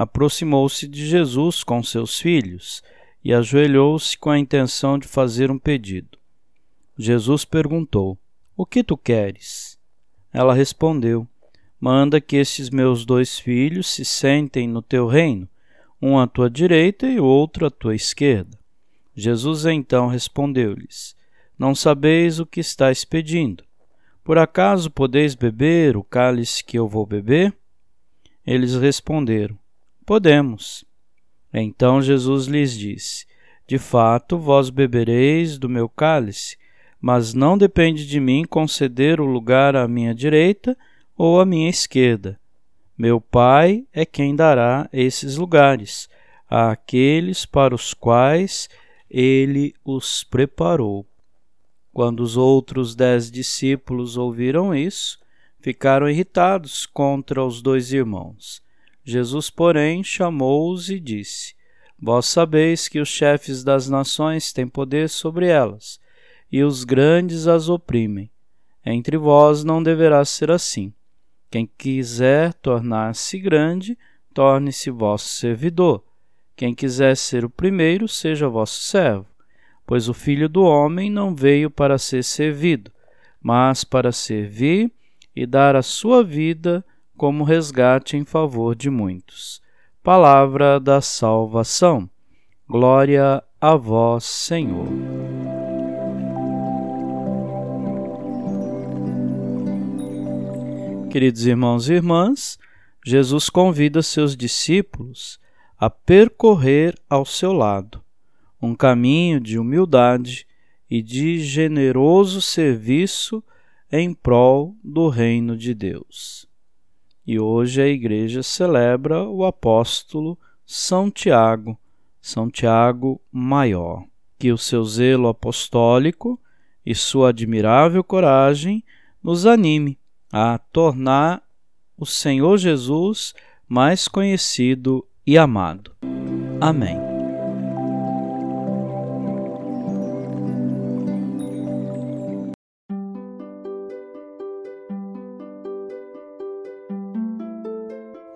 aproximou-se de Jesus com seus filhos e ajoelhou-se com a intenção de fazer um pedido. Jesus perguntou: O que tu queres? Ela respondeu: Manda que estes meus dois filhos se sentem no teu reino, um à tua direita e o outro à tua esquerda. Jesus então respondeu-lhes: Não sabeis o que estáis pedindo. Por acaso podeis beber o cálice que eu vou beber? Eles responderam: Podemos. Então Jesus lhes disse: De fato, vós bebereis do meu cálice, mas não depende de mim conceder o lugar à minha direita ou à minha esquerda. Meu Pai é quem dará esses lugares àqueles para os quais ele os preparou. Quando os outros dez discípulos ouviram isso, ficaram irritados contra os dois irmãos. Jesus, porém, chamou-os e disse: Vós sabeis que os chefes das nações têm poder sobre elas, e os grandes as oprimem. Entre vós não deverá ser assim. Quem quiser tornar-se grande, torne-se vosso servidor. Quem quiser ser o primeiro, seja vosso servo. Pois o Filho do Homem não veio para ser servido, mas para servir e dar a sua vida como resgate em favor de muitos. Palavra da salvação. Glória a vós, Senhor. Queridos irmãos e irmãs, Jesus convida seus discípulos a percorrer ao seu lado um caminho de humildade e de generoso serviço em prol do reino de Deus. E hoje a igreja celebra o apóstolo São Tiago, São Tiago Maior. Que o seu zelo apostólico e sua admirável coragem nos anime a tornar o Senhor Jesus mais conhecido e amado. Amém.